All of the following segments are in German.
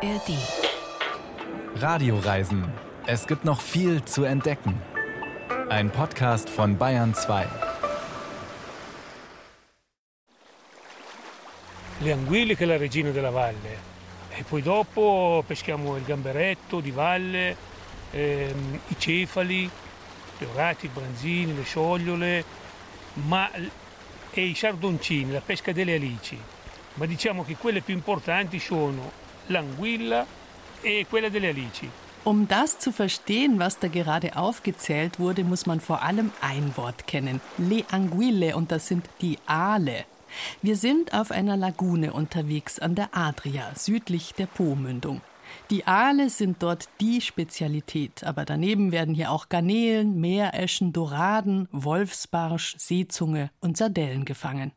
ARD. Radioreisen. Es gibt noch viel zu entdecken. Ein Podcast von Bayern 2. Le anguille che è la regina della valle. E poi dopo peschiamo il gamberetto di valle, ehm, i cefali, gli orati, i branzini, le sciogliole, ma, e i sardoncini, la pesca delle alici. Ma diciamo che quelle più importanti sono l'anguilla e quella delle alici. Um das zu verstehen, was da gerade aufgezählt wurde, muss man vor allem ein Wort kennen. Le Anguille und das sind die Aale. Wir sind auf einer Lagune unterwegs an der Adria, südlich der Po-Mündung. Die Aale sind dort die Spezialität, aber daneben werden hier auch Garnelen, Meereschen, Doraden, Wolfsbarsch, Seezunge und Sardellen gefangen.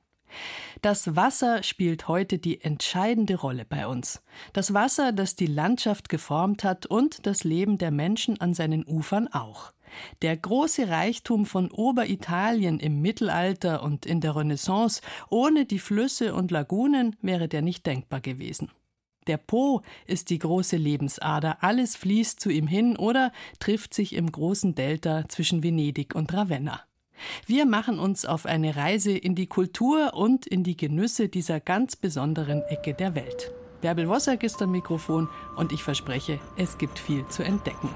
Das Wasser spielt heute die entscheidende Rolle bei uns. Das Wasser, das die Landschaft geformt hat und das Leben der Menschen an seinen Ufern auch. Der große Reichtum von Oberitalien im Mittelalter und in der Renaissance, ohne die Flüsse und Lagunen wäre der nicht denkbar gewesen. Der Po ist die große Lebensader, alles fließt zu ihm hin oder trifft sich im großen Delta zwischen Venedig und Ravenna. Wir machen uns auf eine Reise in die Kultur und in die Genüsse dieser ganz besonderen Ecke der Welt. Bärbel Wossack ist am Mikrofon und ich verspreche, es gibt viel zu entdecken.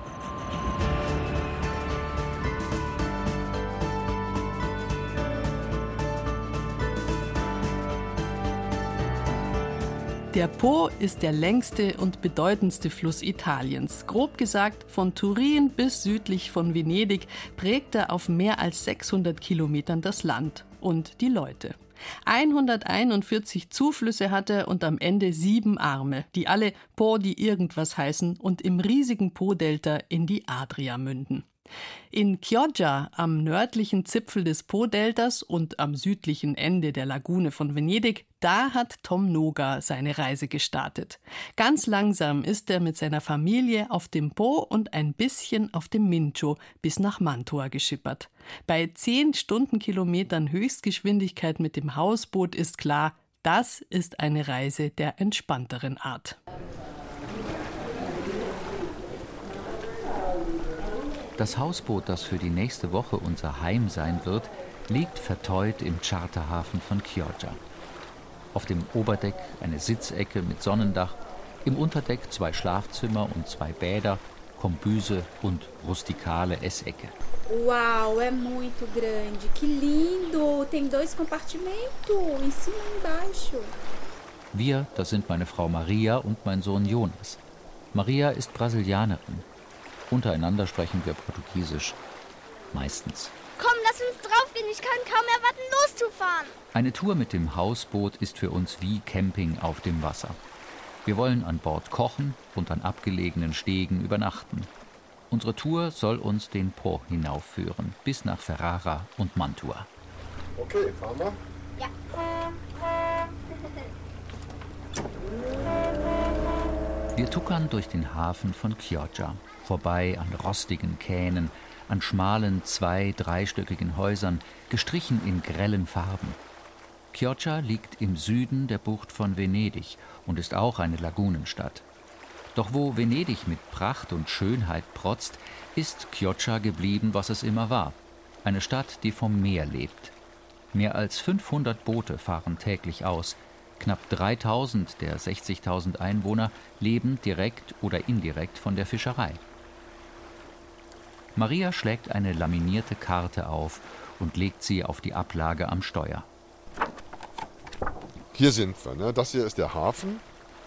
Der Po ist der längste und bedeutendste Fluss Italiens. Grob gesagt, von Turin bis südlich von Venedig prägt er auf mehr als 600 Kilometern das Land und die Leute. 141 Zuflüsse hat er und am Ende sieben Arme, die alle Po die irgendwas heißen und im riesigen Po-Delta in die Adria münden. In Chioggia, am nördlichen Zipfel des Po-Deltas und am südlichen Ende der Lagune von Venedig, da hat Tom Noga seine Reise gestartet. Ganz langsam ist er mit seiner Familie auf dem Po und ein bisschen auf dem Mincio bis nach Mantua geschippert. Bei 10 Stundenkilometern Höchstgeschwindigkeit mit dem Hausboot ist klar, das ist eine Reise der entspannteren Art. Das Hausboot, das für die nächste Woche unser Heim sein wird, liegt verteut im Charterhafen von Chioggia. Auf dem Oberdeck eine Sitzecke mit Sonnendach, im Unterdeck zwei Schlafzimmer und zwei Bäder, Kombüse und rustikale Essecke. Uau, é muito grande. Que lindo! Tem dois compartimentos, em cima e embaixo. Wir, das sind meine Frau Maria und mein Sohn Jonas. Maria ist Brasilianerin. Untereinander sprechen wir Portugiesisch. Meistens. Komm, lass uns draufgehen. Ich kann kaum erwarten, loszufahren. Eine Tour mit dem Hausboot ist für uns wie Camping auf dem Wasser. Wir wollen an Bord kochen und an abgelegenen Stegen übernachten. Unsere Tour soll uns den Po hinaufführen, bis nach Ferrara und Mantua. Okay, fahren wir? Ja. Wir tuckern durch den Hafen von Chioggia, vorbei an rostigen Kähnen, an schmalen zwei-, dreistöckigen Häusern, gestrichen in grellen Farben. Chioggia liegt im Süden der Bucht von Venedig und ist auch eine Lagunenstadt. Doch wo Venedig mit Pracht und Schönheit protzt, ist Chioggia geblieben, was es immer war. Eine Stadt, die vom Meer lebt. Mehr als 500 Boote fahren täglich aus. Knapp 3000 der 60.000 Einwohner leben direkt oder indirekt von der Fischerei. Maria schlägt eine laminierte Karte auf und legt sie auf die Ablage am Steuer. Hier sind wir. Ne? Das hier ist der Hafen.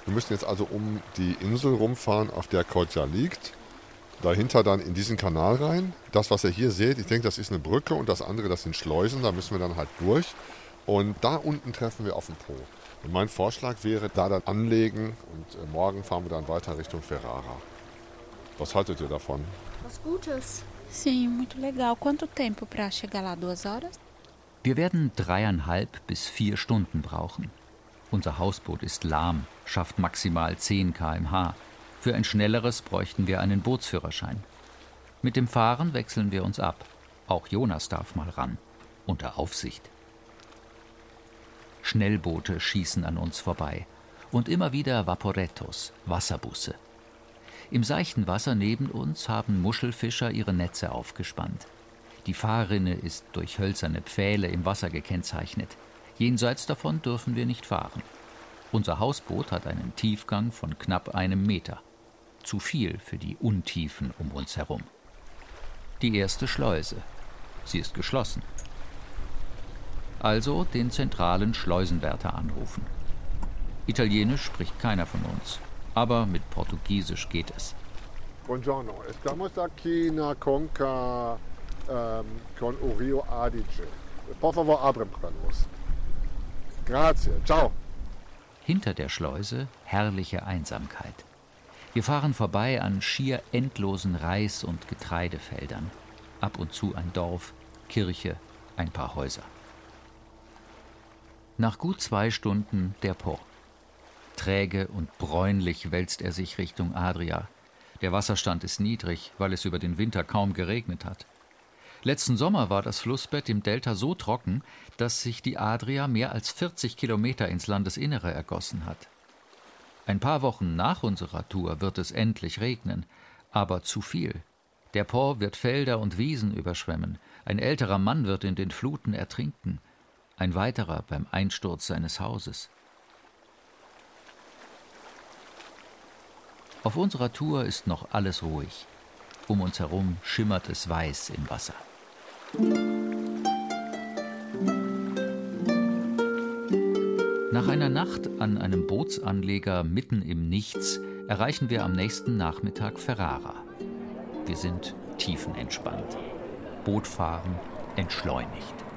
Wir müssen jetzt also um die Insel rumfahren, auf der Chioggia liegt. Dahinter dann in diesen Kanal rein. Das, was ihr hier seht, ich denke, das ist eine Brücke und das andere, das sind Schleusen. Da müssen wir dann halt durch. Und da unten treffen wir auf den Po. Und mein Vorschlag wäre, da dann anlegen und äh, morgen fahren wir dann weiter Richtung Ferrara. Was haltet ihr davon? Was Gutes. Sim, muito legal. Quanto tempo para chegar lá? Duas horas? Wir werden dreieinhalb bis vier Stunden brauchen. Unser Hausboot ist lahm, schafft maximal 10 km/h. Für ein schnelleres bräuchten wir einen Bootsführerschein. Mit dem Fahren wechseln wir uns ab. Auch Jonas darf mal ran. Unter Aufsicht. Schnellboote schießen an uns vorbei. und immer wieder Vaporettos, Wasserbusse. Im seichten Wasser neben uns haben Muschelfischer ihre Netze aufgespannt. Die Fahrrinne ist durch hölzerne Pfähle im Wasser gekennzeichnet. Jenseits davon dürfen wir nicht fahren. Unser Hausboot hat einen Tiefgang von knapp einem Meter. Zu viel für die Untiefen um uns herum. Die erste Schleuse. Sie ist geschlossen. Also den zentralen Schleusenwärter anrufen. Italienisch spricht keiner von uns, aber mit Portugiesisch geht es. Buongiorno, estamos aquí na Conca um, con o Rio Adige. Por favor, abren nos. Grazie, ciao. Hinter der Schleuse herrliche Einsamkeit. Wir fahren vorbei an schier endlosen Reis- und Getreidefeldern. Ab und zu ein Dorf, Kirche, ein paar Häuser. Nach gut zwei Stunden der Po. Träge und bräunlich wälzt er sich Richtung Adria. Der Wasserstand ist niedrig, weil es über den Winter kaum geregnet hat. Letzten Sommer war das Flussbett im Delta so trocken, dass sich die Adria mehr als 40 Kilometer ins Landesinnere ergossen hat. Ein paar Wochen nach unserer Tour wird es endlich regnen, aber zu viel. Der Po wird Felder und Wiesen überschwemmen, ein älterer Mann wird in den Fluten ertrinken, ein weiterer beim Einsturz seines Hauses. Auf unserer Tour ist noch alles ruhig. Um uns herum schimmert es weiß im Wasser. Nach einer Nacht an einem Bootsanleger mitten im Nichts erreichen wir am nächsten Nachmittag Ferrara. Wir sind tiefenentspannt. Bootfahren entschleunigt.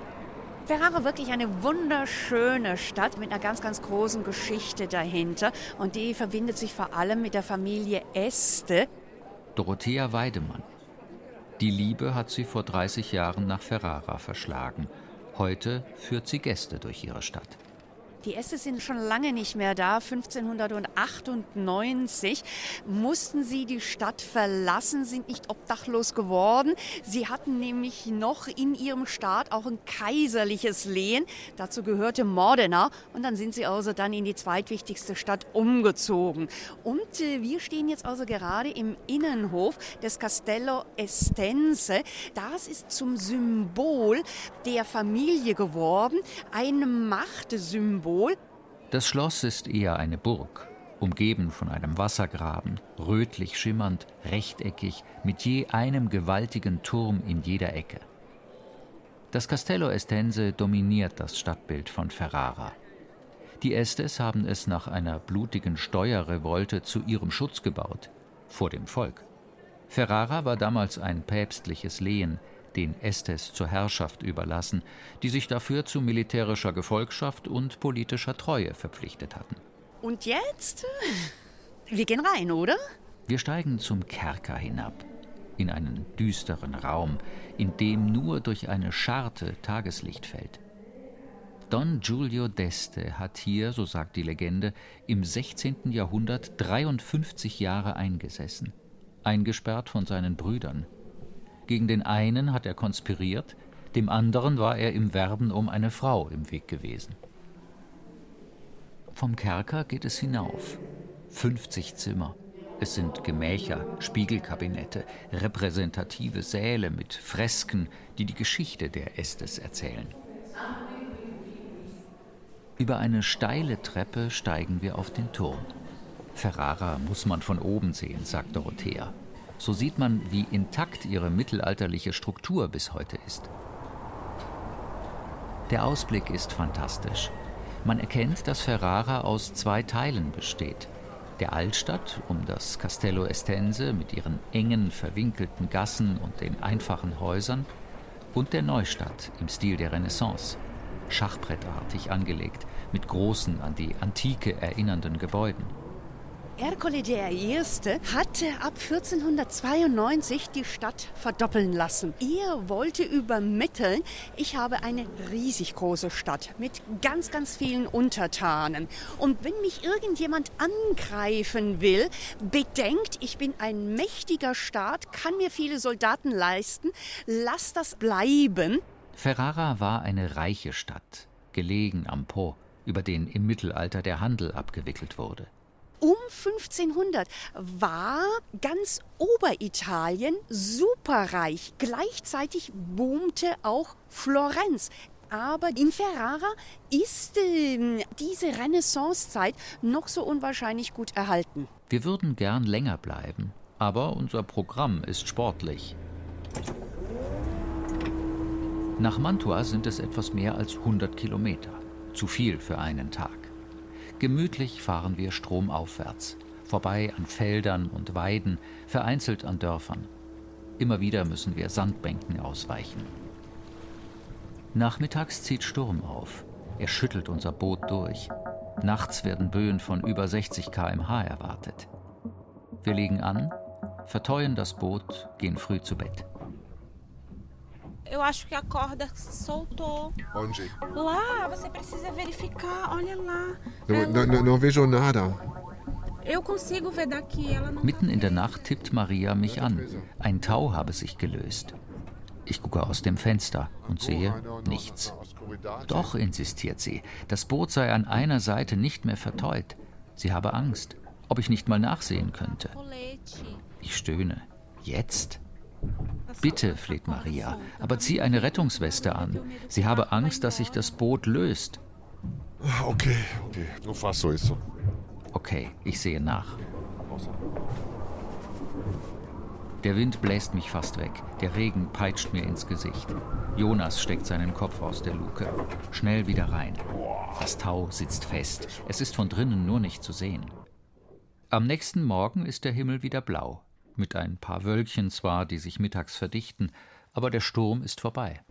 Ferrara wirklich eine wunderschöne Stadt mit einer ganz, ganz großen Geschichte dahinter. Und die verbindet sich vor allem mit der Familie Este. Dorothea Weidemann. Die Liebe hat sie vor 30 Jahren nach Ferrara verschlagen. Heute führt sie Gäste durch ihre Stadt. Die Äste sind schon lange nicht mehr da. 1598 mussten sie die Stadt verlassen, sind nicht obdachlos geworden. Sie hatten nämlich noch in ihrem Staat auch ein kaiserliches Lehen. Dazu gehörte Modena. Und dann sind sie also dann in die zweitwichtigste Stadt umgezogen. Und äh, wir stehen jetzt also gerade im Innenhof des Castello Estense. Das ist zum Symbol der Familie geworden. Ein Machtsymbol Symbol? Das Schloss ist eher eine Burg, umgeben von einem Wassergraben, rötlich schimmernd, rechteckig, mit je einem gewaltigen Turm in jeder Ecke. Das Castello Estense dominiert das Stadtbild von Ferrara. Die Estes haben es nach einer blutigen Steuerrevolte zu ihrem Schutz gebaut, vor dem Volk. Ferrara war damals ein päpstliches Lehen, den Estes zur Herrschaft überlassen, die sich dafür zu militärischer Gefolgschaft und politischer Treue verpflichtet hatten. Und jetzt? Wir gehen rein, oder? Wir steigen zum Kerker hinab, in einen düsteren Raum, in dem nur durch eine Scharte Tageslicht fällt. Don Giulio d'Este hat hier, so sagt die Legende, im 16. Jahrhundert 53 Jahre eingesessen, eingesperrt von seinen Brüdern, gegen den einen hat er konspiriert, dem anderen war er im Werben um eine Frau im Weg gewesen. Vom Kerker geht es hinauf. 50 Zimmer. Es sind Gemächer, Spiegelkabinette, repräsentative Säle mit Fresken, die die Geschichte der Estes erzählen. Über eine steile Treppe steigen wir auf den Turm. Ferrara muss man von oben sehen, sagt Dorothea. So sieht man, wie intakt ihre mittelalterliche Struktur bis heute ist. Der Ausblick ist fantastisch. Man erkennt, dass Ferrara aus zwei Teilen besteht. Der Altstadt um das Castello Estense mit ihren engen, verwinkelten Gassen und den einfachen Häusern und der Neustadt im Stil der Renaissance, schachbrettartig angelegt, mit großen, an die Antike erinnernden Gebäuden. Ercole I. hatte ab 1492 die Stadt verdoppeln lassen. Er wollte übermitteln, ich habe eine riesig große Stadt mit ganz, ganz vielen Untertanen. Und wenn mich irgendjemand angreifen will, bedenkt, ich bin ein mächtiger Staat, kann mir viele Soldaten leisten, lass das bleiben. Ferrara war eine reiche Stadt, gelegen am Po, über den im Mittelalter der Handel abgewickelt wurde. Um 1500 war ganz Oberitalien superreich. Gleichzeitig boomte auch Florenz. Aber in Ferrara ist äh, diese Renaissancezeit noch so unwahrscheinlich gut erhalten. Wir würden gern länger bleiben, aber unser Programm ist sportlich. Nach Mantua sind es etwas mehr als 100 Kilometer. Zu viel für einen Tag. Gemütlich fahren wir stromaufwärts, vorbei an Feldern und Weiden, vereinzelt an Dörfern. Immer wieder müssen wir Sandbänken ausweichen. Nachmittags zieht Sturm auf. Er schüttelt unser Boot durch. Nachts werden Böen von über 60 km/h erwartet. Wir legen an, verteuen das Boot, gehen früh zu Bett. Eu acho que a corda soltou. Onde? Lá, você precisa verificar. Olha lá. No, no, no vejo nada. Eu consigo ver daqui. Ela não Mitten in der Nacht tippt Maria mich an. Ein Tau habe sich gelöst. Ich gucke aus dem Fenster und sehe nichts. Doch, insistiert sie, das Boot sei an einer Seite nicht mehr verteut. Sie habe Angst, ob ich nicht mal nachsehen könnte. Ich stöhne. Jetzt? Bitte, fleht Maria, aber zieh eine Rettungsweste an. Sie habe Angst, dass sich das Boot löst. Okay, okay. Nur fast so ist so. Okay, ich sehe nach. Der Wind bläst mich fast weg. Der Regen peitscht mir ins Gesicht. Jonas steckt seinen Kopf aus der Luke. Schnell wieder rein. Das Tau sitzt fest. Es ist von drinnen nur nicht zu sehen. Am nächsten Morgen ist der Himmel wieder blau. Mit ein paar Wölkchen zwar, die sich mittags verdichten, aber der Sturm ist vorbei.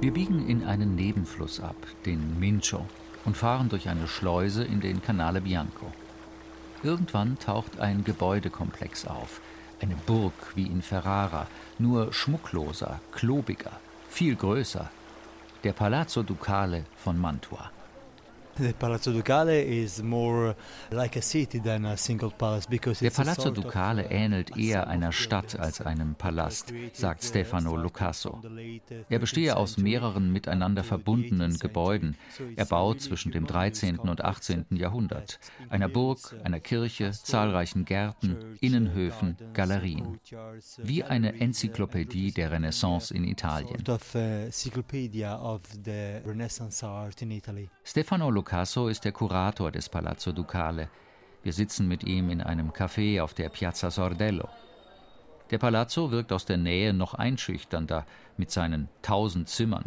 Wir biegen in einen Nebenfluss ab, den Mincio, und fahren durch eine Schleuse in den Canale Bianco. Irgendwann taucht ein Gebäudekomplex auf, eine Burg wie in Ferrara, nur schmuckloser, klobiger, viel größer. Der Palazzo Ducale von Mantua. Der Palazzo Ducale uh, ähnelt a eher einer city Stadt als einem Palast, sagt Stefano Lucasso. uh, Er bestehe 13th aus mehreren miteinander verbundenen 18th Gebäuden. Er baut zwischen dem humongous 13. und complex, 18. uh, Jahrhundert. Einer Burg, uh, einer Kirche, zahlreichen Gärten, church, Innenhöfen, gardens, Galerien. uh, Wie eine uh, Enzyklopädie der Renaissance in Italien. Uh. Stefano Lucasso ist der Kurator des Palazzo Ducale. Wir sitzen mit ihm in einem Café auf der Piazza Sordello. Der Palazzo wirkt aus der Nähe noch einschüchternder mit seinen tausend Zimmern.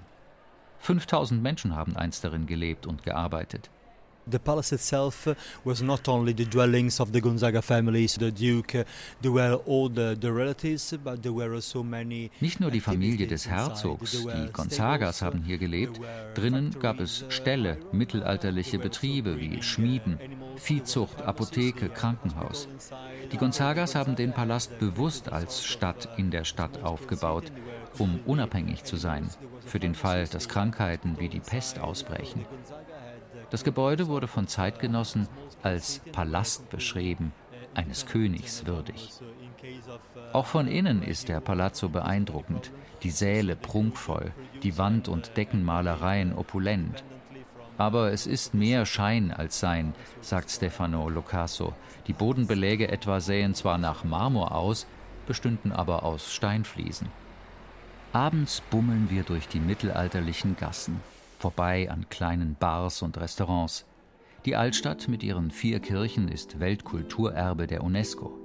5000 Menschen haben einst darin gelebt und gearbeitet. The palace itself uh, was not only the dwellings of the Gonzaga families, the duke, uh, there were all the, the relatives, but there were also many Nicht nur die Familie des. Herzogs, die Gonzagas haben hier gelebt. Drinnen gab es uh, Ställe, mittelalterliche also Betriebe wie uh, Schmieden, Viehzucht, uh, Apotheke, Krankenhaus. Die Gonzagas haben den Palast bewusst als Stadt in der Stadt aufgebaut, um unabhängig zu sein, für den Fall, dass Krankheiten wie die Pest ausbrechen. Das Gebäude wurde von Zeitgenossen als Palast beschrieben, eines Königs würdig. Auch von innen ist der Palazzo beeindruckend, die Säle prunkvoll, die Wand- und Deckenmalereien opulent. Aber es ist mehr Schein als Sein, sagt Stefano Locasso. Die Bodenbeläge etwa sähen zwar nach Marmor aus, bestünden aber aus Steinfliesen. Abends bummeln wir durch die mittelalterlichen Gassen, vorbei an kleinen Bars und Restaurants. Die Altstadt mit ihren vier Kirchen ist Weltkulturerbe der UNESCO.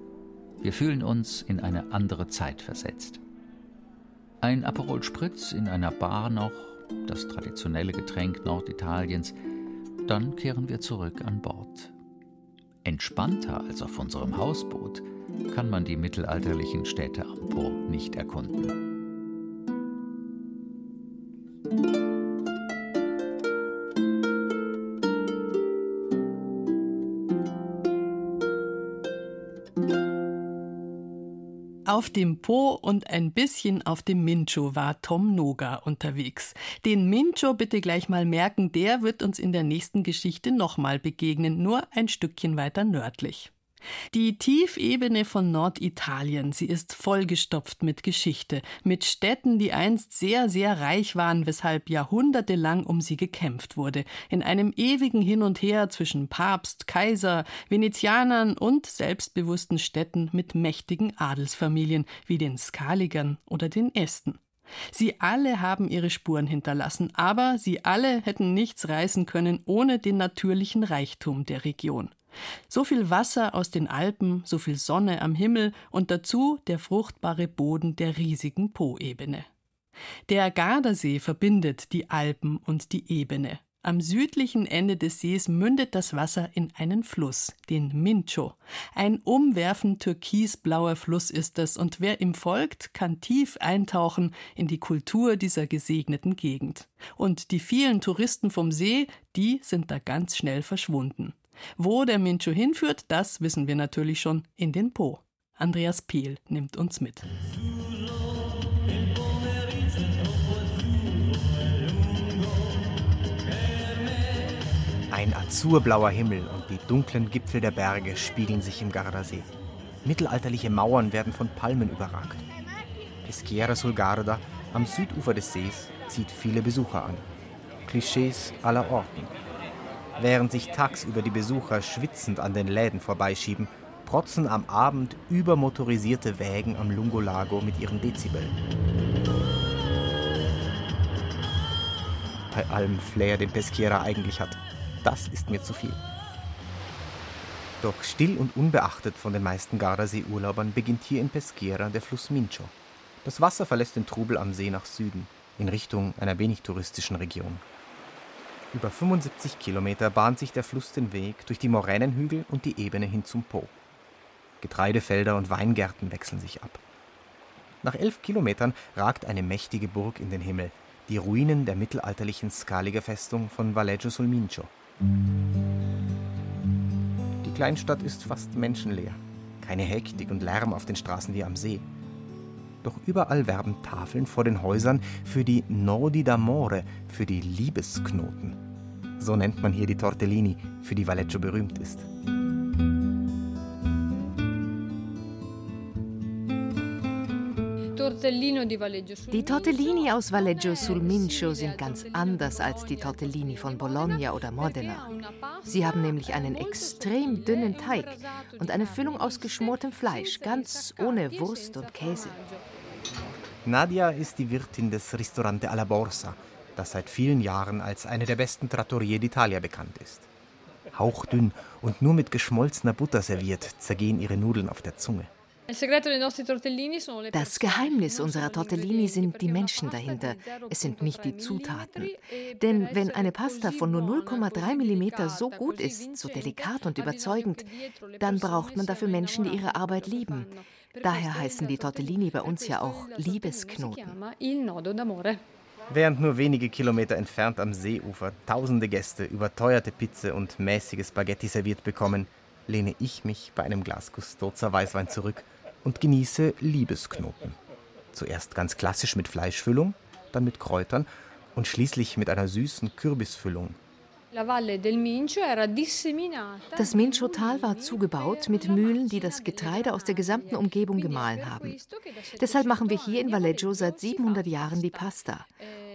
Wir fühlen uns in eine andere Zeit versetzt. Ein Aperol Spritz in einer Bar noch, das traditionelle Getränk Norditaliens, dann kehren wir zurück an Bord. Entspannter als auf unserem Hausboot kann man die mittelalterlichen Städte am Po nicht erkunden. Auf dem Po und ein bisschen auf dem Mincho war Tom Noga unterwegs. Den Mincho bitte gleich mal merken, der wird uns in der nächsten Geschichte nochmal begegnen, nur ein Stückchen weiter nördlich. Die Tiefebene von Norditalien, sie ist vollgestopft mit Geschichte, mit Städten, die einst sehr, sehr reich waren, weshalb jahrhundertelang um sie gekämpft wurde, in einem ewigen Hin und Her zwischen Papst, Kaiser, Venezianern und selbstbewussten Städten mit mächtigen Adelsfamilien wie den Skaligern oder den Esten. Sie alle haben ihre Spuren hinterlassen, aber sie alle hätten nichts reißen können ohne den natürlichen Reichtum der Region. So viel Wasser aus den Alpen, so viel Sonne am Himmel und dazu der fruchtbare Boden der riesigen Po-Ebene. Der Gardasee verbindet die Alpen und die Ebene. Am südlichen Ende des Sees mündet das Wasser in einen Fluss, den Mincho. Ein umwerfend türkisblauer Fluss ist es, und wer ihm folgt, kann tief eintauchen in die Kultur dieser gesegneten Gegend. Und die vielen Touristen vom See, die sind da ganz schnell verschwunden. Wo der Mincho hinführt, das wissen wir natürlich schon in den Po. Andreas Piel nimmt uns mit. Ein azurblauer Himmel und die dunklen Gipfel der Berge spiegeln sich im Gardasee. Mittelalterliche Mauern werden von Palmen überragt. Peschiera sul Garda am Südufer des Sees zieht viele Besucher an. Klischees aller Orten. Während sich tagsüber die Besucher schwitzend an den Läden vorbeischieben, protzen am Abend übermotorisierte Wägen am Lungolago mit ihren Dezibeln. Bei allem Flair, den Peschiera eigentlich hat, das ist mir zu viel. Doch still und unbeachtet von den meisten Gardasee-Urlaubern beginnt hier in Peschiera der Fluss Mincho. Das Wasser verlässt den Trubel am See nach Süden, in Richtung einer wenig touristischen Region. Über 75 Kilometer bahnt sich der Fluss den Weg durch die Moränenhügel und die Ebene hin zum Po. Getreidefelder und Weingärten wechseln sich ab. Nach elf Kilometern ragt eine mächtige Burg in den Himmel, die Ruinen der mittelalterlichen Skaliger-Festung von Valleggio sul Mincio. Die Kleinstadt ist fast menschenleer. Keine Hektik und Lärm auf den Straßen wie am See. Doch überall werben Tafeln vor den Häusern für die Nodi d'amore, für die Liebesknoten. So nennt man hier die Tortellini, für die Valleggio berühmt ist. Die Tortellini aus Valleggio sul Mincio sind ganz anders als die Tortellini von Bologna oder Modena. Sie haben nämlich einen extrem dünnen Teig und eine Füllung aus geschmortem Fleisch, ganz ohne Wurst und Käse. Nadia ist die Wirtin des Ristorante alla Borsa, das seit vielen Jahren als eine der besten Trattorie d'Italia bekannt ist. Hauchdünn und nur mit geschmolzener Butter serviert, zergehen ihre Nudeln auf der Zunge. Das Geheimnis unserer Tortellini sind die Menschen dahinter. Es sind nicht die Zutaten. Denn wenn eine Pasta von nur 0,3 mm so gut ist, so delikat und überzeugend, dann braucht man dafür Menschen, die ihre Arbeit lieben. Daher heißen die Tortellini bei uns ja auch Liebesknoten. Während nur wenige Kilometer entfernt am Seeufer tausende Gäste überteuerte Pizza und mäßige Spaghetti serviert bekommen, lehne ich mich bei einem Glas Custoza Weißwein zurück und genieße Liebesknoten. Zuerst ganz klassisch mit Fleischfüllung, dann mit Kräutern und schließlich mit einer süßen Kürbisfüllung. Das Mincho-Tal war zugebaut mit Mühlen, die das Getreide aus der gesamten Umgebung gemahlen haben. Deshalb machen wir hier in Valleggio seit 700 Jahren die Pasta.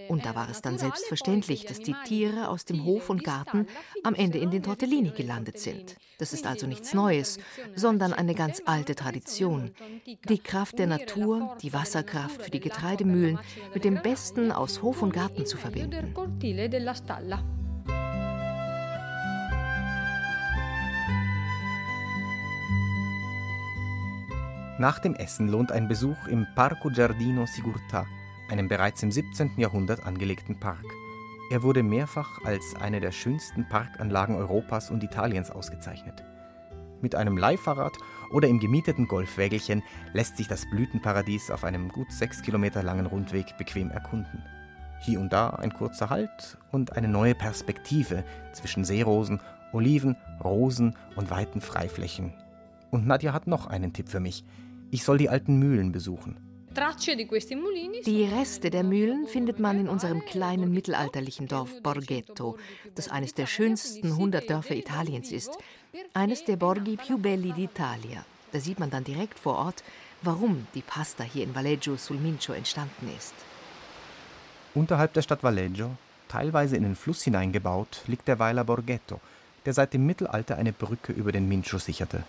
Und da war es dann selbstverständlich, dass die Tiere aus dem Hof und Garten am Ende in den Tortellini gelandet sind. Das ist also nichts Neues, sondern eine ganz alte Tradition. Die Kraft der Natur, die Wasserkraft für die Getreidemühlen mit dem Besten aus Hof und Garten zu verbinden. Nach dem Essen lohnt ein Besuch im Parco Giardino Sigurtà, einem bereits im 17. Jahrhundert angelegten Park. Er wurde mehrfach als eine der schönsten Parkanlagen Europas und Italiens ausgezeichnet. Mit einem Leihfahrrad oder im gemieteten Golfwägelchen lässt sich das Blütenparadies auf einem gut sechs Kilometer langen Rundweg bequem erkunden. Hier und da ein kurzer Halt und eine neue Perspektive zwischen Seerosen, Oliven, Rosen und weiten Freiflächen. Und Nadja hat noch einen Tipp für mich. Ich soll die alten Mühlen besuchen. Die Reste der Mühlen findet man in unserem kleinen mittelalterlichen Dorf Borghetto, das eines der schönsten 100 Dörfer Italiens ist. Eines der Borghi più belli d'Italia. Da sieht man dann direkt vor Ort, warum die Pasta hier in Valleggio sul Mincio entstanden ist. Unterhalb der Stadt Valleggio, teilweise in den Fluss hineingebaut, liegt der Weiler Borghetto, der seit dem Mittelalter eine Brücke über den Mincio sicherte.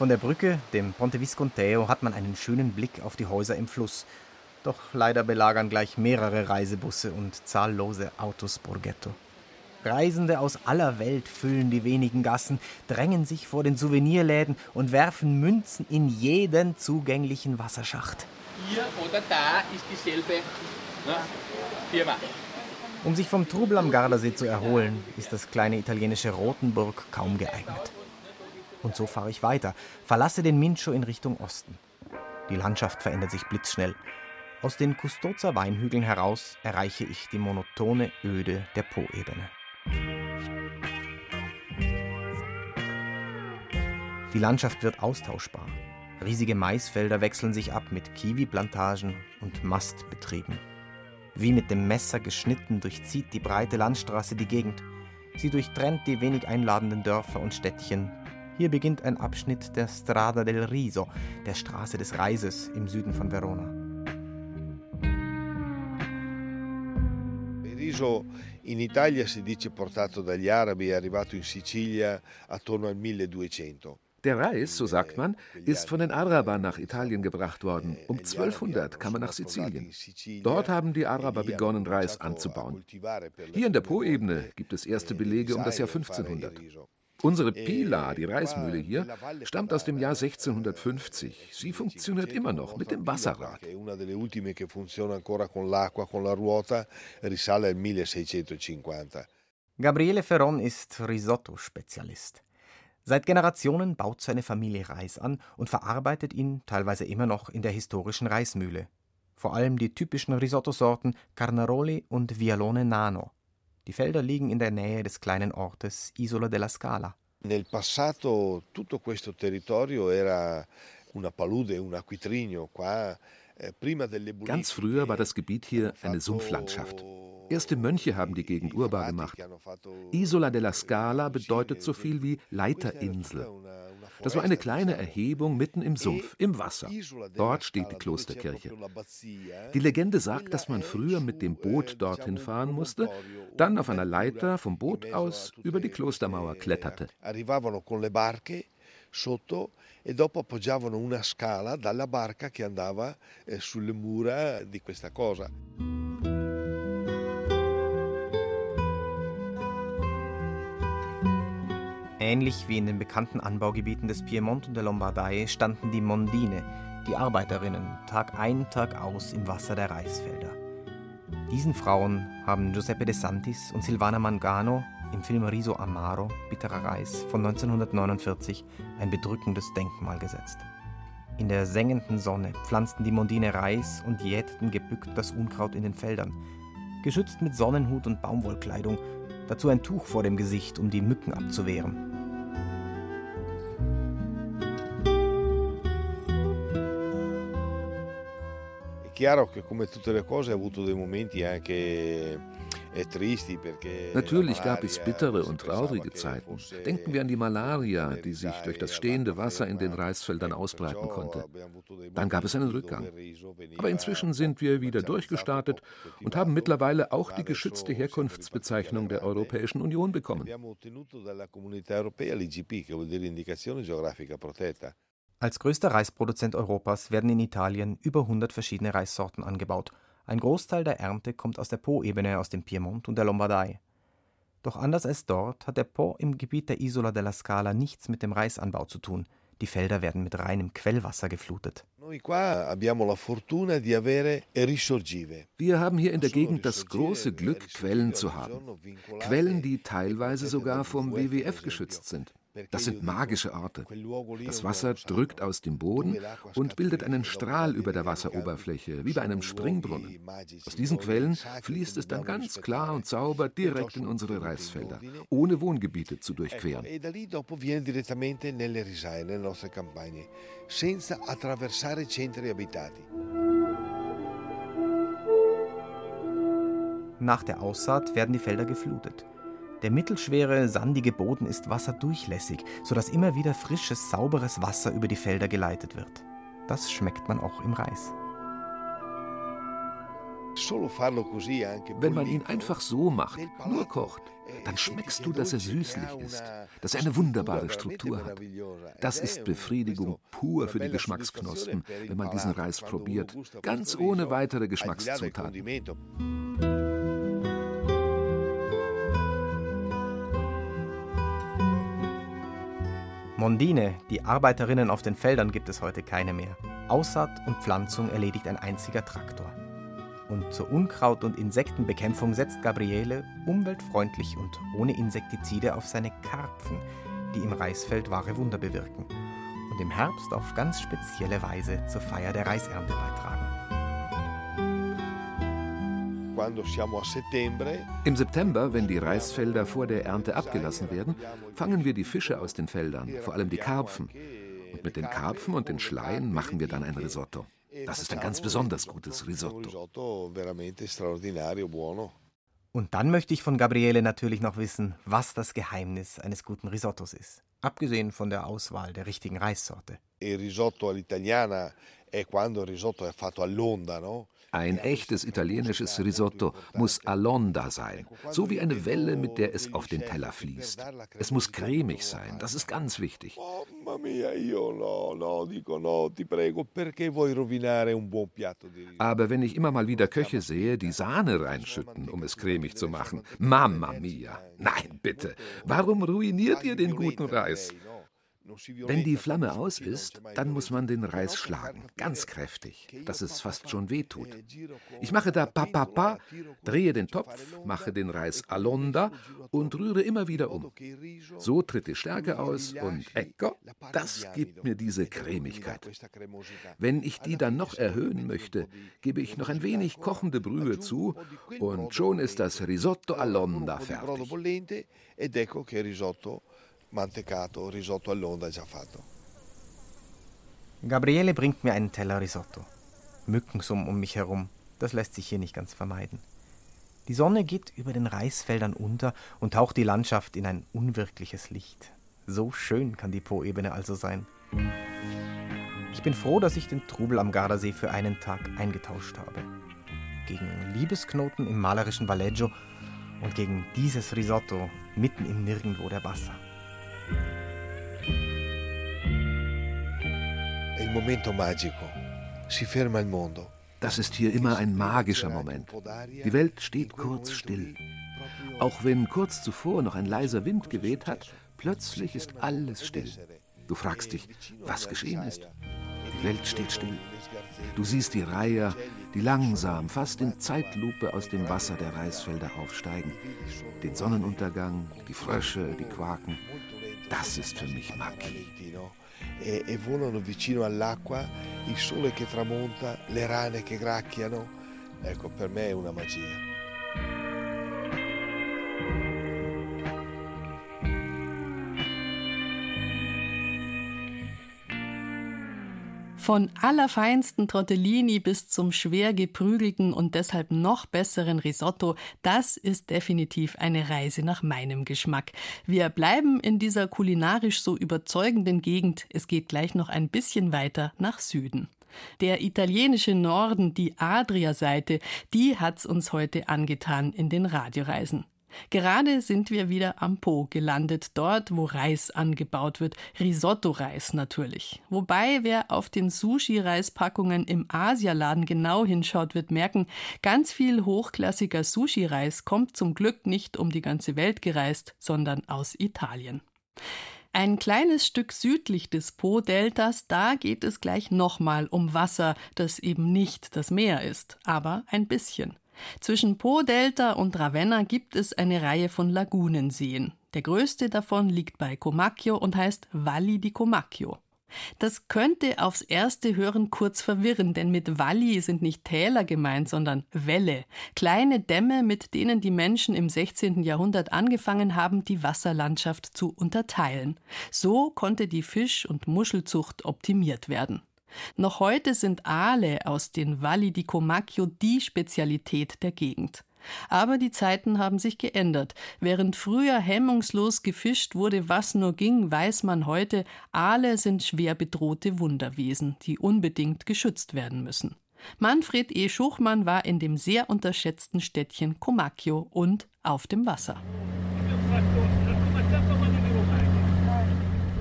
Von der Brücke, dem Ponte Visconteo, hat man einen schönen Blick auf die Häuser im Fluss. Doch leider belagern gleich mehrere Reisebusse und zahllose Autos Borghetto. Reisende aus aller Welt füllen die wenigen Gassen, drängen sich vor den Souvenirläden und werfen Münzen in jeden zugänglichen Wasserschacht. Hier oder da ist dieselbe ne, Firma. Um sich vom Trubel am Gardasee zu erholen, ist das kleine italienische Rotenburg kaum geeignet. Und so fahre ich weiter, verlasse den Mincio in Richtung Osten. Die Landschaft verändert sich blitzschnell. Aus den Custoza Weinhügeln heraus erreiche ich die monotone Öde der Po-Ebene. Die Landschaft wird austauschbar. Riesige Maisfelder wechseln sich ab mit Kiwi-Plantagen und Mastbetrieben. Wie mit dem Messer geschnitten durchzieht die breite Landstraße die Gegend. Sie durchtrennt die wenig einladenden Dörfer und Städtchen. Hier beginnt ein Abschnitt der Strada del Riso, der Straße des Reises im Süden von Verona. Riso in Italia si dice portato dagli arabi è arrivato in Sicilia attorno al 1200. Der Reis, so sagt man, ist von den Arabern nach Italien gebracht worden. Um 1200 kam er nach Sizilien. Dort haben die Araber begonnen, Reis anzubauen. Hier in der Po-Ebene gibt es erste Belege um das Jahr 1500. Unsere Pila, die Reismühle hier, stammt aus dem Jahr 1650. Sie funktioniert immer noch mit dem Wasserrad. Una delle ultime che funziona ancora con l'acqua, con la ruota, risale al 1650. Gabriele Ferron ist Risotto-Spezialist. Seit Generationen baut seine Familie Reis an und verarbeitet ihn teilweise immer noch in der historischen Reismühle. Vor allem die typischen Risottosorten Carnaroli und Vialone Nano. Die Felder liegen in der Nähe des kleinen Ortes Isola della Scala. Nel passato tutto questo territorio era una palude, un acquitrino. Qua, eh, prima delle Ganz früher war das Gebiet hier eine Sumpflandschaft. Erste Mönche haben die Gegend urbar gemacht. Isola della Scala bedeutet so viel wie Leiterinsel. Das war eine kleine Erhebung mitten im Sumpf, im Wasser. Dort steht die Klosterkirche. Die Legende sagt, dass man früher mit dem Boot dorthin fahren musste, dann auf einer Leiter vom Boot aus über die Klostermauer kletterte. Sotto e dopo appoggiavano una scala dalla barca che andava eh, sulle mura di questa cosa. Ähnlich wie in den bekannten Anbaugebieten des Piemont und der Lombardei standen die Mondine, die Arbeiterinnen, Tag ein, Tag aus im Wasser der Reisfelder. Diesen Frauen haben Giuseppe De Santis und Silvana Mangano im Film Riso Amaro, Bitterer Reis von 1949 ein bedrückendes Denkmal gesetzt. In der sengenden Sonne pflanzten die Mondine Reis und jäteten gebückt das Unkraut in den Feldern, geschützt mit Sonnenhut und Baumwollkleidung, dazu ein Tuch vor dem Gesicht, um die Mücken abzuwehren. È chiaro che come tutte le cose ha avuto dei momenti anche Natürlich gab es bittere und traurige Zeiten. Denken wir an die Malaria, die sich durch das stehende Wasser in den Reisfeldern ausbreiten konnte. Dann gab es einen Rückgang. Aber inzwischen sind wir wieder durchgestartet und haben mittlerweile auch die geschützte Herkunftsbezeichnung der Europäischen Union bekommen. Als größter Reisproduzent Europas werden in Italien über 100 verschiedene Reissorten angebaut. Ein Großteil der Ernte kommt aus der Po-Ebene, aus dem Piemont und der Lombardei. Doch anders als dort hat der Po im Gebiet der Isola della Scala nichts mit dem Reisanbau zu tun. Die Felder werden mit reinem Quellwasser geflutet. Risorgive. Wir haben hier in der Gegend das große Glück, Quellen zu haben. Quellen, die teilweise sogar vom WWF geschützt sind. Das sind magische Orte. Das Wasser drückt aus dem Boden und bildet einen Strahl über der Wasseroberfläche, wie bei einem Springbrunnen. Aus diesen Quellen fließt es dann ganz klar und sauber direkt in unsere Reisfelder, ohne Wohngebiete zu durchqueren. E senza attraversare centri abitati. Nach der Aussaat werden die Felder geflutet. Der mittelschwere, sandige Boden ist wasserdurchlässig, sodass immer wieder frisches, sauberes Wasser über die Felder geleitet wird. Das schmeckt man auch im Reis. Wenn man ihn einfach so macht, nur kocht, dann schmeckst du, dass er süßlich ist, dass er eine wunderbare Struktur hat. Das ist Befriedigung pur für die Geschmacksknospen, wenn man diesen Reis probiert, ganz ohne weitere Geschmackszutaten. Mondine, die Arbeiterinnen auf den Feldern, gibt es heute keine mehr. Aussaat und Pflanzung erledigt ein einziger Traktor. Und zur Unkraut- und Insektenbekämpfung setzt Gabriele umweltfreundlich und ohne Insektizide auf seine Karpfen, die im Reisfeld wahre Wunder bewirken und im Herbst auf ganz spezielle Weise zur Feier der Reisernte beitragen. Im September, wenn die Reisfelder vor der Ernte abgelassen werden, fangen wir die Fische aus den Feldern, vor allem die Karpfen. Und mit den Karpfen und den Schleien machen wir dann ein Risotto. Das ist ein ganz besonders gutes Risotto. Und dann möchte ich von Gabriele natürlich noch wissen, was das Geheimnis eines guten Risottos ist. Abgesehen von der Auswahl der richtigen Reissorte. Il risotto all'italiana è quando il risotto è fatto all'onda, no? Ein echtes italienisches Risotto muss all'onda sein, so wie eine Welle, mit der es auf den Teller fließt. Es muss cremig sein, das ist ganz wichtig. Aber wenn ich immer mal wieder Köche sehe, die Sahne reinschütten, um es cremig zu machen, Mamma mia! Nein, bitte, warum ruiniert ihr den guten Reis? Wenn die Flamme aus ist, dann muss man den Reis schlagen, ganz kräftig, dass es fast schon wehtut. Ich mache da pa pa pa, drehe den Topf, mache den Reis alonda und rühre immer wieder um. So tritt die Stärke aus und ecco, das gibt mir diese Cremigkeit. Wenn ich die dann noch erhöhen möchte, gebe ich noch ein wenig kochende Brühe zu und schon ist das Risotto alonda fertig mantecato, Risotto all'onda già fatto. Gabriele bringt mir einen Teller Risotto. Mücken um mich herum. Das lässt sich hier nicht ganz vermeiden. Die Sonne geht über den Reisfeldern unter und taucht die Landschaft in ein unwirkliches Licht. So schön kann die Po-Ebene also sein. Ich bin froh, dass ich den Trubel am Gardasee für einen Tag eingetauscht habe. Gegen Liebesknoten im malerischen Valleggio und gegen dieses Risotto mitten im Nirgendwo der Bassa. Das ist hier immer ein magischer Moment. Die Welt steht kurz still. Auch wenn kurz zuvor noch ein leiser Wind geweht hat, plötzlich ist alles still. Du fragst dich, was geschehen ist. Die Welt steht still. Du siehst die Reiher, die langsam, fast in Zeitlupe aus dem Wasser der Reisfelder aufsteigen. Den Sonnenuntergang, die Frösche, die Quaken. Das ist für mich Magie. E, e volano vicino all'acqua, il sole che tramonta, le rane che gracchiano. Ecco, per me è una magia. Von allerfeinsten Tortellini bis zum schwer geprügelten und deshalb noch besseren Risotto, das ist definitiv eine Reise nach meinem Geschmack. Wir bleiben in dieser kulinarisch so überzeugenden Gegend. Es geht gleich noch ein bisschen weiter nach Süden. Der italienische Norden, die Adria-Seite, die hat's uns heute angetan in den Radioreisen. Gerade sind wir wieder am Po gelandet, dort, wo Reis angebaut wird. Risotto-Reis natürlich. Wobei, wer auf den Sushi-Reispackungen im Asialaden genau hinschaut, wird merken, ganz viel hochklassiger Sushi-Reis kommt zum Glück nicht um die ganze Welt gereist, sondern aus Italien. Ein kleines Stück südlich des Po-Deltas, da geht es gleich nochmal um Wasser, das eben nicht das Meer ist, aber ein bisschen. Zwischen Po-Delta und Ravenna gibt es eine Reihe von Lagunenseen. Der größte davon liegt bei Comacchio und heißt Valli di Comacchio. Das könnte aufs erste Hören kurz verwirren, denn mit Valli sind nicht Täler gemeint, sondern Wälle, kleine Dämme, mit denen die Menschen im 16. Jahrhundert angefangen haben, die Wasserlandschaft zu unterteilen. So konnte die Fisch- und Muschelzucht optimiert werden. Noch heute sind Aale aus den Valli di Comacchio die Spezialität der Gegend. Aber die Zeiten haben sich geändert. Während früher hemmungslos gefischt wurde, was nur ging, weiß man heute, Aale sind schwer bedrohte Wunderwesen, die unbedingt geschützt werden müssen. Manfred E. Schuchmann war in dem sehr unterschätzten Städtchen Comacchio und auf dem Wasser.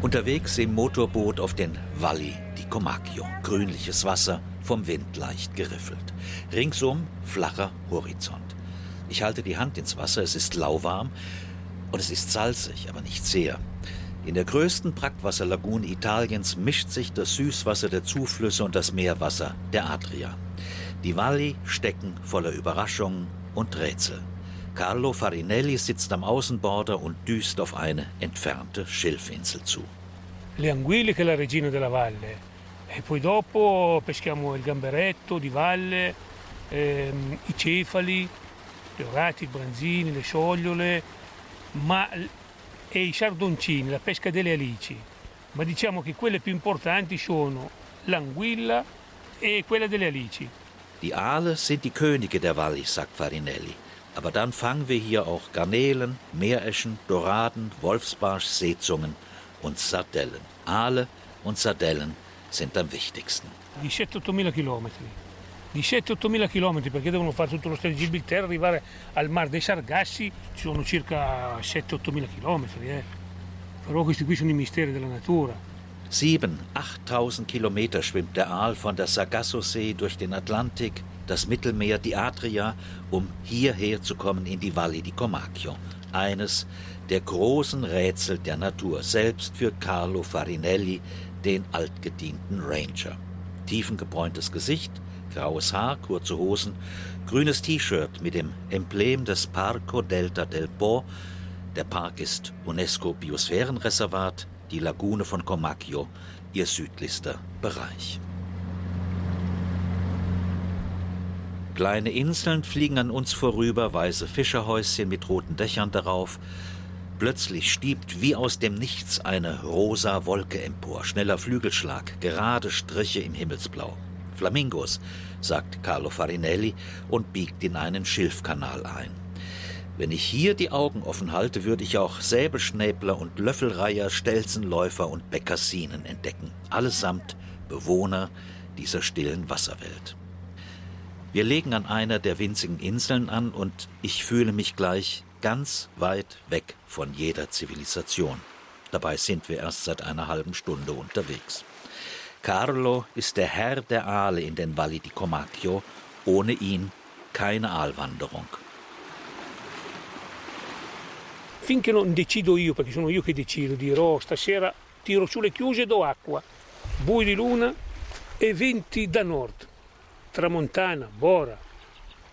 Unterwegs im Motorboot auf den Valli Comacchio. Grünliches Wasser, vom Wind leicht geriffelt. Ringsum flacher Horizont. Ich halte die Hand ins Wasser, es ist lauwarm und es ist salzig, aber nicht sehr. In der größten Brackwasserlagune Italiens mischt sich das Süßwasser der Zuflüsse und das Meerwasser der Adria. Die Valli stecken voller Überraschungen und Rätsel. Carlo Farinelli sitzt am Außenborder und düst auf eine entfernte Schilfinsel zu. Le anguille che la regina della valle e poi dopo peschiamo il gamberetto di valle, ehm, i cefali, le orati, i branzini, le sciogliole, ma, e i sardoncini, la pesca delle alici. Ma diciamo che quelle più importanti sono l'anguilla e quella delle alici. Die Aale sind die Könige der Valli, sagt Farinelli. Aber dann fangen wir hier auch Garnelen, Meereschen, Doraden, Wolfsbarsch, Seezungen und Sardellen. Aale und Sardellen sind am wichtigsten. Di 7-8 chilometri. Di 7-8 chilometri perché devono fare tutto lo stretto di Gibilterra, arrivare al Mar dei Sargassi, ci sono circa 7-8 chilometri. Eh. Però questi qui sono i misteri della natura. 7.000, 8.000 Kilometer schwimmt der Aal von der Sargasso-See durch den Atlantik, das Mittelmeer, die Adria, um hierher zu kommen in die Valli di Comacchio. Eines der großen Rätsel der Natur, selbst für Carlo Farinelli, den altgedienten Ranger. Tiefengebräuntes Gesicht, graues Haar, kurze Hosen, grünes T-Shirt mit dem Emblem des Parco Delta del Po. Der Park ist UNESCO-Biosphärenreservat, die Lagune von Comacchio, ihr südlichster Bereich. Kleine Inseln fliegen an uns vorüber, weiße Fischerhäuschen mit roten Dächern darauf. Plötzlich stiebt wie aus dem Nichts eine rosa Wolke empor, schneller Flügelschlag, gerade Striche im Himmelsblau. Flamingos, sagt Carlo Farinelli und biegt in einen Schilfkanal ein. Wenn ich hier die Augen offen halte, würde ich auch Säbelschnäbler und Löffelreiher, Stelzenläufer und Bekassinen entdecken, allesamt Bewohner dieser stillen Wasserwelt. Wir legen an einer der winzigen Inseln an und ich fühle mich gleich ganz weit weg von jeder Zivilisation. Dabei sind wir erst seit einer halben Stunde unterwegs. Carlo ist der Herr der Aale in den Valli di Comacchio, ohne ihn keine Aalwanderung. Finché non decido io, perché sono io che decido, dirò stasera tiro su le chiuse do acqua, bui di luna e venti da nord, tramontana, bora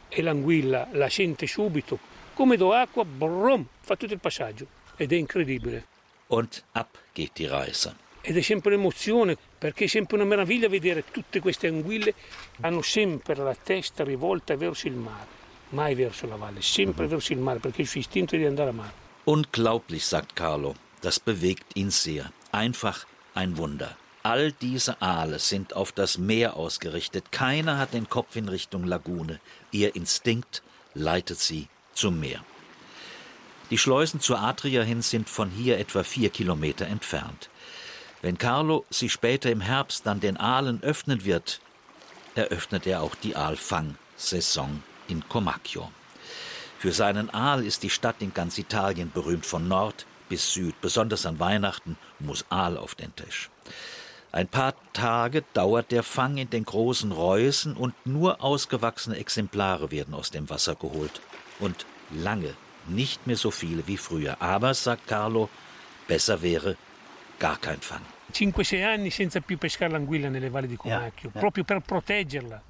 e l'anguilla la sente subito, come do acqua, brum, fa tutto il passaggio ed è incredibile. Und ab geht die Reise. Ed è sempre un'emozione, perché è sempre una meraviglia vedere tutte queste anguille, hanno sempre la testa rivolta verso il mare, mai verso la valle, sempre Mhm. verso il mare, perché il suo istinto è di andare a mare. Unglaublich, sagt Carlo. Das bewegt ihn sehr. Einfach ein Wunder. All diese Aale sind auf das Meer ausgerichtet. Keiner hat den Kopf in Richtung Lagune. Ihr Instinkt leitet sie zum Meer. Die Schleusen zur Adria hin sind von hier etwa vier Kilometer entfernt. Wenn Carlo sie später im Herbst dann den Aalen öffnen wird, eröffnet er auch die Aalfang-Saison in Comacchio. Für seinen Aal ist die Stadt in ganz Italien berühmt, von Nord bis Süd. Besonders an Weihnachten muss Aal auf den Tisch. Ein paar Tage dauert der Fang in den großen Reusen und nur ausgewachsene Exemplare werden aus dem Wasser geholt. Und lange nicht mehr so viele wie früher. Aber, sagt Carlo, besser wäre gar kein Fang. 5-6 anni senza più pescare l'anguilla nelle valli di Comacchio, yeah. proprio per proteggerla.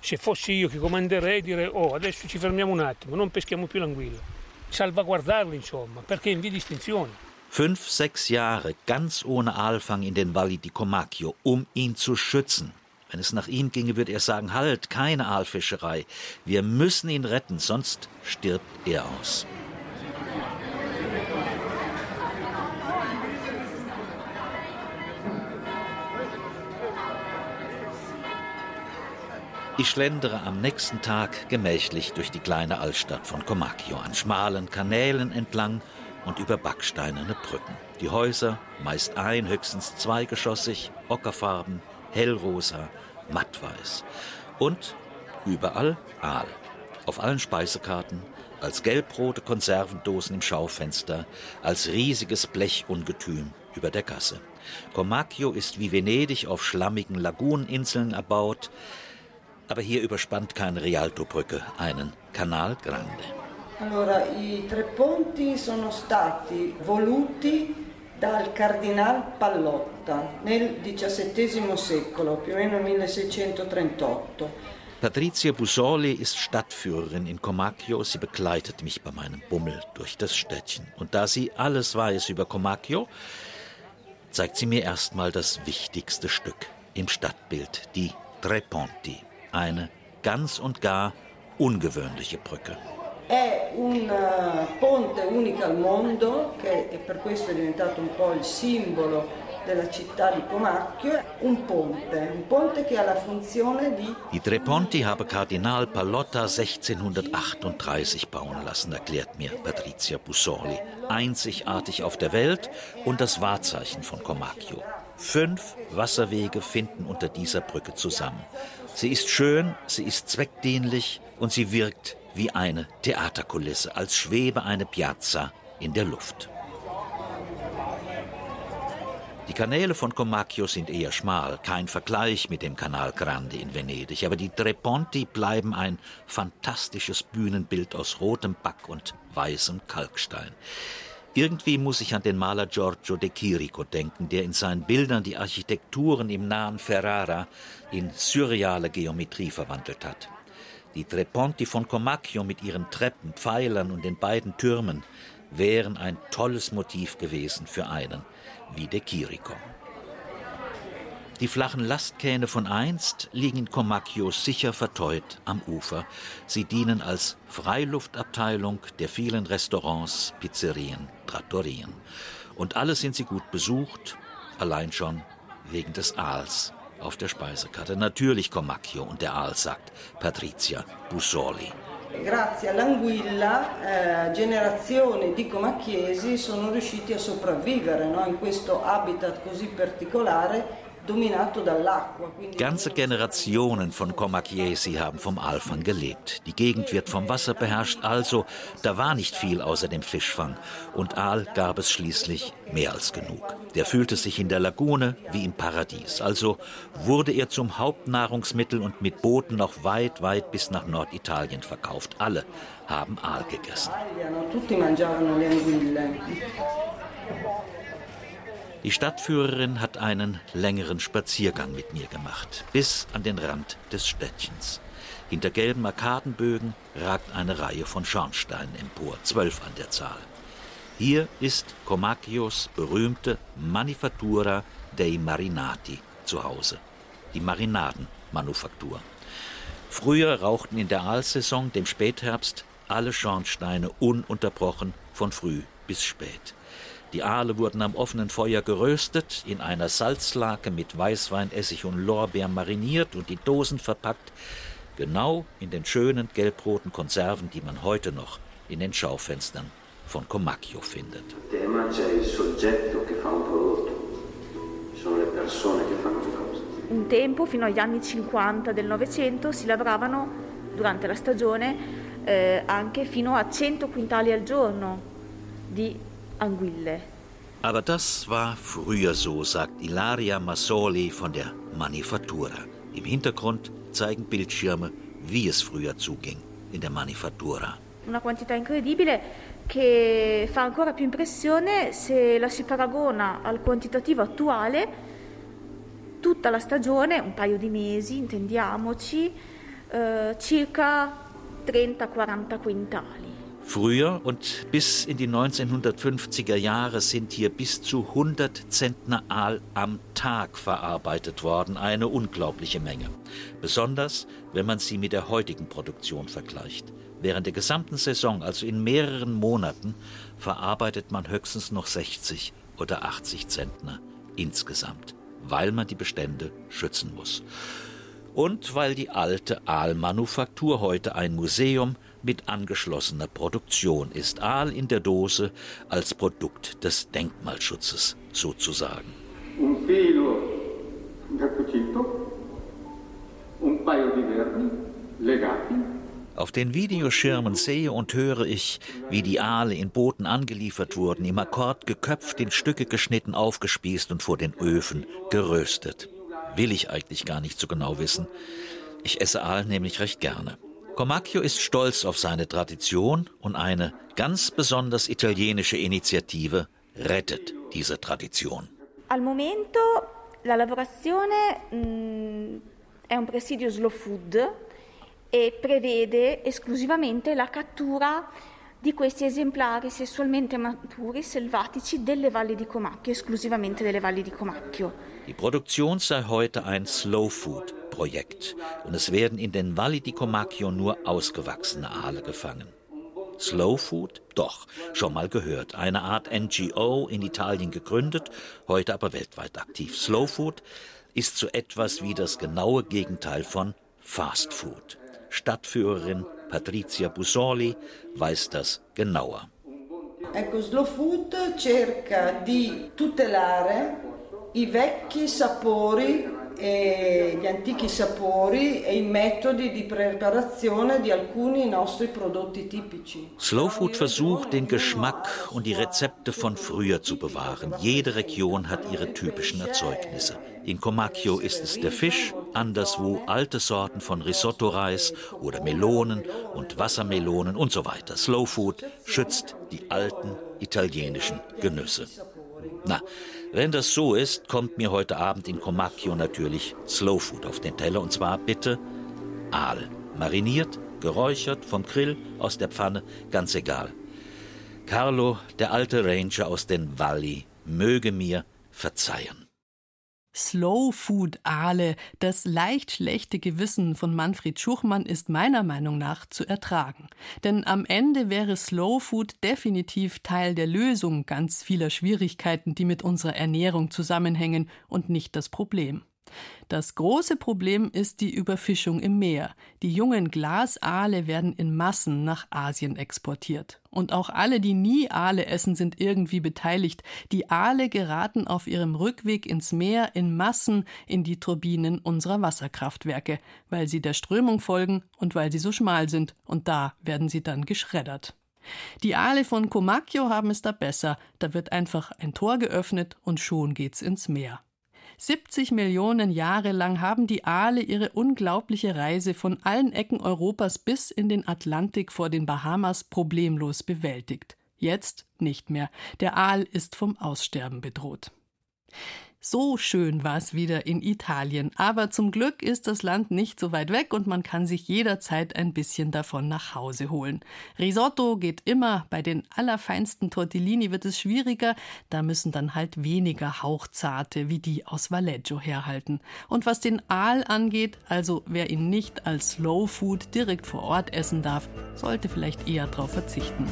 Se fossi io che comanderei direi, oh, adesso ci fermiamo un attimo, non peschiamo più l'anguilla. salvaguardarli, insomma, perché è in via di estinzione. Fünf, sechs Jahre ganz ohne Aalfang in den Valli di Comacchio, um ihn zu schützen. Wenn es nach ihm ginge, würde er sagen, halt, keine Aalfischerei. Wir müssen ihn retten, sonst stirbt er aus. Ich schlendere am nächsten Tag gemächlich durch die kleine Altstadt von Comacchio an schmalen Kanälen entlang und über backsteinerne Brücken. Die Häuser, meist ein, höchstens zweigeschossig, ockerfarben, hellrosa, mattweiß. Und überall Aal. Auf allen Speisekarten, als gelbrote Konservendosen im Schaufenster, als riesiges Blechungetüm über der Gasse. Comacchio ist wie Venedig auf schlammigen Laguneninseln erbaut, aber hier überspannt keine Rialto-Brücke einen Canal Grande. Allora, i tre ponti sono stati voluti dal Cardinal Pallotta nel XVII secolo, più o meno 1638. Patrizia Busoli ist Stadtführerin in Comacchio. Sie begleitet mich bei meinem Bummel durch das Städtchen. Und da sie alles weiß über Comacchio, zeigt sie mir erstmal das wichtigste Stück im Stadtbild, die Tre Ponti eine ganz und gar ungewöhnliche Brücke. È un uh, ponte unico al mondo, che per questo è diventato un po' il simbolo della città di Comacchio, un ponte, un ponte che ha la funzione di... Die Tre Ponti habe Kardinal Pallotta 1638 bauen lassen, erklärt mir Patrizia Busoli. Einzigartig auf der Welt und das Wahrzeichen von Comacchio. Fünf Wasserwege finden unter dieser Brücke zusammen. Sie ist schön, sie ist zweckdienlich und sie wirkt wie eine Theaterkulisse, als schwebe eine Piazza in der Luft. Die Kanäle von Comacchio sind eher schmal, kein Vergleich mit dem Canal Grande in Venedig, aber die Tre Ponti bleiben ein fantastisches Bühnenbild aus rotem Back und weißem Kalkstein. Irgendwie muss ich an den Maler Giorgio de Chirico denken, der in seinen Bildern die Architekturen im nahen Ferrara in surreale Geometrie verwandelt hat. Die Tre Ponti von Comacchio mit ihren Treppen, Pfeilern und den beiden Türmen wären ein tolles Motiv gewesen für einen wie de Chirico. Die flachen Lastkähne von einst liegen in Comacchio sicher verteut am Ufer. Sie dienen als Freiluftabteilung der vielen Restaurants, Pizzerien, Trattorien. Und alle sind sie gut besucht, allein schon wegen des Aals auf der Speisekarte. Natürlich Comacchio und der Aal, sagt Patrizia Busoli. Grazie all'anguilla eh, generazioni di comacchiesi sono riusciti a sopravvivere no? in questo habitat così particolare Ganze Generationen von Comacchiesi haben vom Alfang gelebt. Die Gegend wird vom Wasser beherrscht, also da war nicht viel außer dem Fischfang. Und Aal gab es schließlich mehr als genug. Der fühlte sich in der Lagune wie im Paradies. Also wurde er zum Hauptnahrungsmittel und mit Booten noch weit, weit bis nach Norditalien verkauft. Alle haben Aal gegessen. Die Stadtführerin hat einen längeren Spaziergang mit mir gemacht, bis an den Rand des Städtchens. Hinter gelben Arkadenbögen ragt eine Reihe von Schornsteinen empor, zwölf an der Zahl. Hier ist Comacchios berühmte Manifattura dei Marinati zu Hause, die Marinadenmanufaktur. Früher rauchten in der Aalsaison, dem Spätherbst, alle Schornsteine ununterbrochen von früh bis spät. Die Aale wurden am offenen Feuer geröstet, in einer Salzlake mit Weißwein, Essig und Lorbeer mariniert und die Dosen verpackt, genau in den schönen gelbroten Konserven, die man heute noch in den Schaufenstern von Comacchio findet. Un tempo, fino agli anni 50 del Novecento, si lavoravano durante la stagione eh, anche fino a 100 quintali al giorno di Anguille. Aber das war früher so, sagt Ilaria Massoli von der Manifattura. Im Hintergrund zeigen Bildschirme, wie es früher zuging in der Manifattura. Una quantità incredibile che fa ancora più impressione se la si paragona al quantitativo attuale. Tutta la stagione, un paio di mesi, intendiamoci, eh, circa 30-40 quintali. Früher und bis in die 1950er Jahre sind hier bis zu 100 Zentner Aal am Tag verarbeitet worden, eine unglaubliche Menge. Besonders, wenn man sie mit der heutigen Produktion vergleicht. Während der gesamten Saison, also in mehreren Monaten, verarbeitet man höchstens noch 60 oder 80 Zentner insgesamt, weil man die Bestände schützen muss. Und weil die alte Aalmanufaktur heute ein Museum mit angeschlossener Produktion ist. Aal in der Dose als Produkt des Denkmalschutzes sozusagen. Un filo da cucito, un paio di vermi legati auf den Videoschirmen sehe und höre ich, wie die Aale in Booten angeliefert wurden, im Akkord geköpft, in Stücke geschnitten, aufgespießt und vor den Öfen geröstet. Will ich eigentlich gar nicht so genau wissen. Ich esse Aal nämlich recht gerne. Comacchio ist stolz auf seine Tradition und eine ganz besonders italienische Initiative rettet diese Tradition. Al momento la lavorazione mh, è un presidio slow food e prevede esclusivamente la cattura di questi esemplari sessualmente maturi selvatici delle valli di Comacchio, esclusivamente delle valli di Comacchio. Die Produktion sei heute ein Slow Food Projekt und es werden in den Valli di Comacchio nur ausgewachsene Aale gefangen. Slow Food? Doch, schon mal gehört. Eine Art NGO in Italien gegründet, heute aber weltweit aktiv. Slow Food ist so etwas wie das genaue Gegenteil von Fast Food. Stadtführerin Patrizia Busoli weiß das genauer. Ecco, Slow Food cerca di tutelare i vecchi sapori e gli antichi sapori e i metodi di preparazione di alcuni nostri prodotti tipici. Slow Food versucht, den Geschmack und die Rezepte von früher zu bewahren. Jede Region hat ihre typischen Erzeugnisse. In Comacchio ist es der Fisch, anderswo alte Sorten von Risotto-Reis oder Melonen und Wassermelonen und so weiter. Slow Food schützt die alten italienischen Genüsse. Na, wenn das so ist, kommt mir heute Abend in Comacchio natürlich Slow Food auf den Teller und zwar bitte Aal. Mariniert, geräuchert, vom Grill, aus der Pfanne, ganz egal. Carlo, der alte Ranger aus den Valli, möge mir verzeihen. Slow Food Aale, das leicht schlechte Gewissen von Manfred Schuchmann ist meiner Meinung nach zu ertragen. Denn am Ende wäre Slow Food definitiv Teil der Lösung ganz vieler Schwierigkeiten, die mit unserer Ernährung zusammenhängen und nicht das Problem. Das große Problem ist die Überfischung im Meer. Die jungen Glasaale werden in Massen nach Asien exportiert. Und auch alle, die nie Aale essen, sind irgendwie beteiligt. Die Aale geraten auf ihrem Rückweg ins Meer in Massen in die Turbinen unserer Wasserkraftwerke, weil sie der Strömung folgen und weil sie so schmal sind. Und da werden sie dann geschreddert. Die Aale von Comacchio haben es da besser. Da wird einfach ein Tor geöffnet und schon geht's ins Meer. 70 Millionen Jahre lang haben die Aale ihre unglaubliche Reise von allen Ecken Europas bis in den Atlantik vor den Bahamas problemlos bewältigt. Jetzt nicht mehr. Der Aal ist vom Aussterben bedroht. So schön war es wieder in Italien, aber zum Glück ist das Land nicht so weit weg und man kann sich jederzeit ein bisschen davon nach Hause holen. Risotto geht immer, bei den allerfeinsten Tortellini wird es schwieriger, da müssen dann halt weniger hauchzarte wie die aus Valeggio herhalten. Und was den Aal angeht, also wer ihn nicht als Slow Food direkt vor Ort essen darf, sollte vielleicht eher darauf verzichten.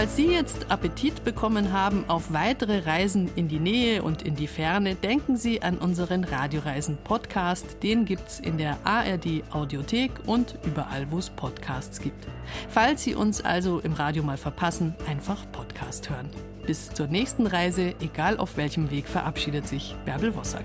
Falls Sie jetzt Appetit bekommen haben auf weitere Reisen in die Nähe und in die Ferne, denken Sie an unseren Radioreisen-Podcast. Den gibt's in der ARD Audiothek und überall, wo es Podcasts gibt. Falls Sie uns also im Radio mal verpassen, einfach Podcast hören. Bis zur nächsten Reise, egal auf welchem Weg, verabschiedet sich Bärbel Wossack.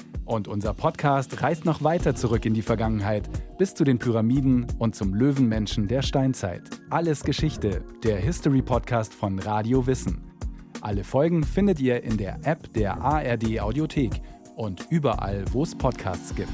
Und unser Podcast reist noch weiter zurück in die Vergangenheit, bis zu den Pyramiden und zum Löwenmenschen der Steinzeit. Alles Geschichte, der History Podcast von Radio Wissen. Alle Folgen findet ihr in der App der ARD Audiothek und überall, wo es Podcasts gibt.